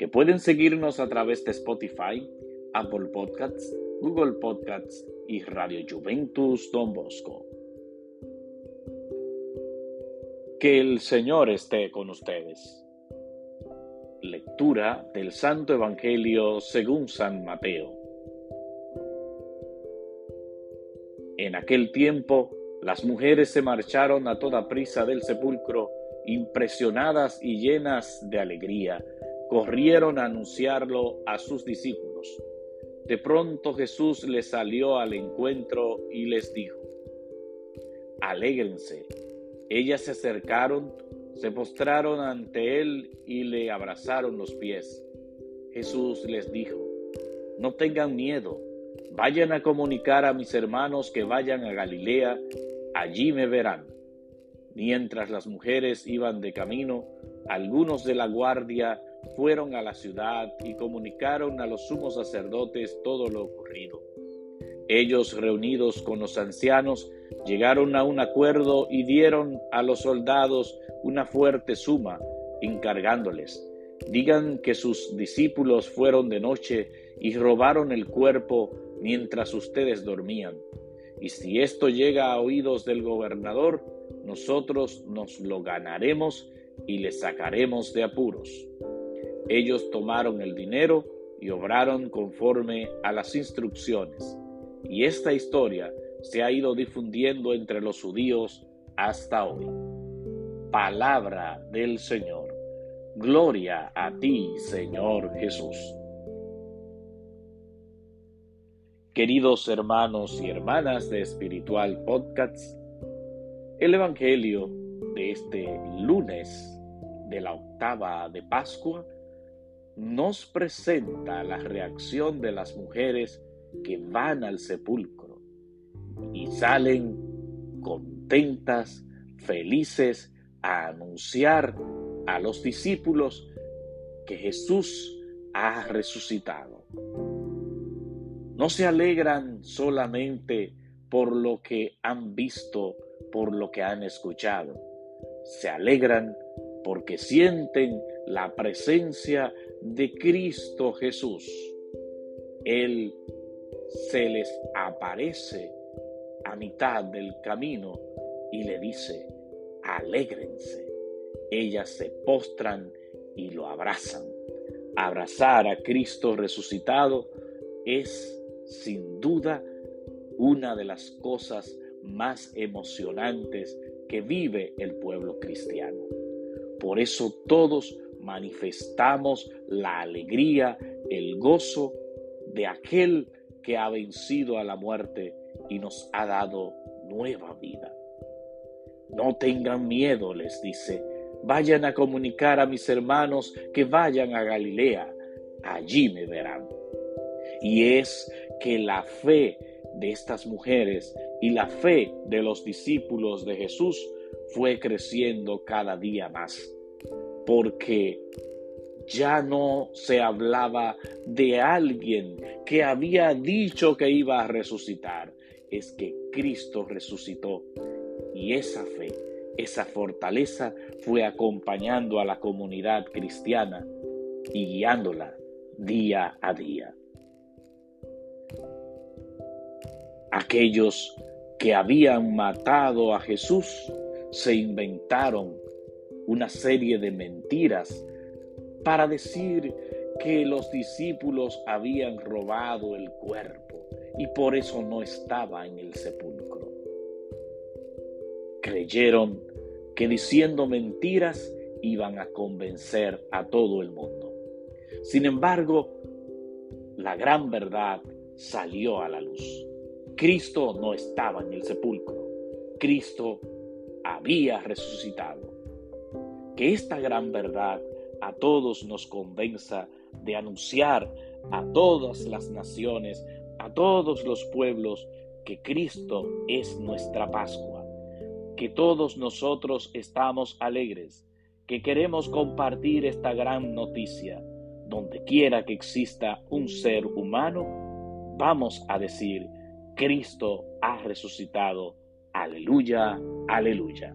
que pueden seguirnos a través de Spotify, Apple Podcasts, Google Podcasts y Radio Juventus Don Bosco. Que el Señor esté con ustedes. Lectura del Santo Evangelio según San Mateo. En aquel tiempo, las mujeres se marcharon a toda prisa del sepulcro, impresionadas y llenas de alegría, corrieron a anunciarlo a sus discípulos. De pronto Jesús les salió al encuentro y les dijo, Alégrense ellas se acercaron, se postraron ante él y le abrazaron los pies. Jesús les dijo, no tengan miedo, vayan a comunicar a mis hermanos que vayan a Galilea, allí me verán. Mientras las mujeres iban de camino, algunos de la guardia fueron a la ciudad y comunicaron a los sumos sacerdotes todo lo ocurrido. Ellos, reunidos con los ancianos, llegaron a un acuerdo y dieron a los soldados una fuerte suma, encargándoles, digan que sus discípulos fueron de noche y robaron el cuerpo mientras ustedes dormían. Y si esto llega a oídos del gobernador, nosotros nos lo ganaremos y le sacaremos de apuros. Ellos tomaron el dinero y obraron conforme a las instrucciones. Y esta historia se ha ido difundiendo entre los judíos hasta hoy. Palabra del Señor. Gloria a ti, Señor Jesús. Queridos hermanos y hermanas de Espiritual Podcasts, el Evangelio de este lunes de la octava de Pascua nos presenta la reacción de las mujeres que van al sepulcro y salen contentas, felices a anunciar a los discípulos que Jesús ha resucitado. No se alegran solamente por lo que han visto, por lo que han escuchado. Se alegran porque sienten la presencia de Cristo Jesús. Él se les aparece a mitad del camino y le dice, alégrense. Ellas se postran y lo abrazan. Abrazar a Cristo resucitado es sin duda una de las cosas más emocionantes que vive el pueblo cristiano. Por eso todos manifestamos la alegría, el gozo de aquel que ha vencido a la muerte y nos ha dado nueva vida. No tengan miedo, les dice, vayan a comunicar a mis hermanos que vayan a Galilea, allí me verán. Y es que la fe de estas mujeres y la fe de los discípulos de Jesús fue creciendo cada día más, porque ya no se hablaba de alguien que había dicho que iba a resucitar, es que Cristo resucitó. Y esa fe, esa fortaleza fue acompañando a la comunidad cristiana y guiándola día a día. Aquellos que habían matado a Jesús se inventaron una serie de mentiras para decir que los discípulos habían robado el cuerpo y por eso no estaba en el sepulcro. Creyeron que diciendo mentiras iban a convencer a todo el mundo. Sin embargo, la gran verdad salió a la luz. Cristo no estaba en el sepulcro. Cristo había resucitado. Que esta gran verdad a todos nos convenza de anunciar a todas las naciones, a todos los pueblos, que Cristo es nuestra Pascua, que todos nosotros estamos alegres, que queremos compartir esta gran noticia. Donde quiera que exista un ser humano, vamos a decir, Cristo ha resucitado. Aleluya, aleluya.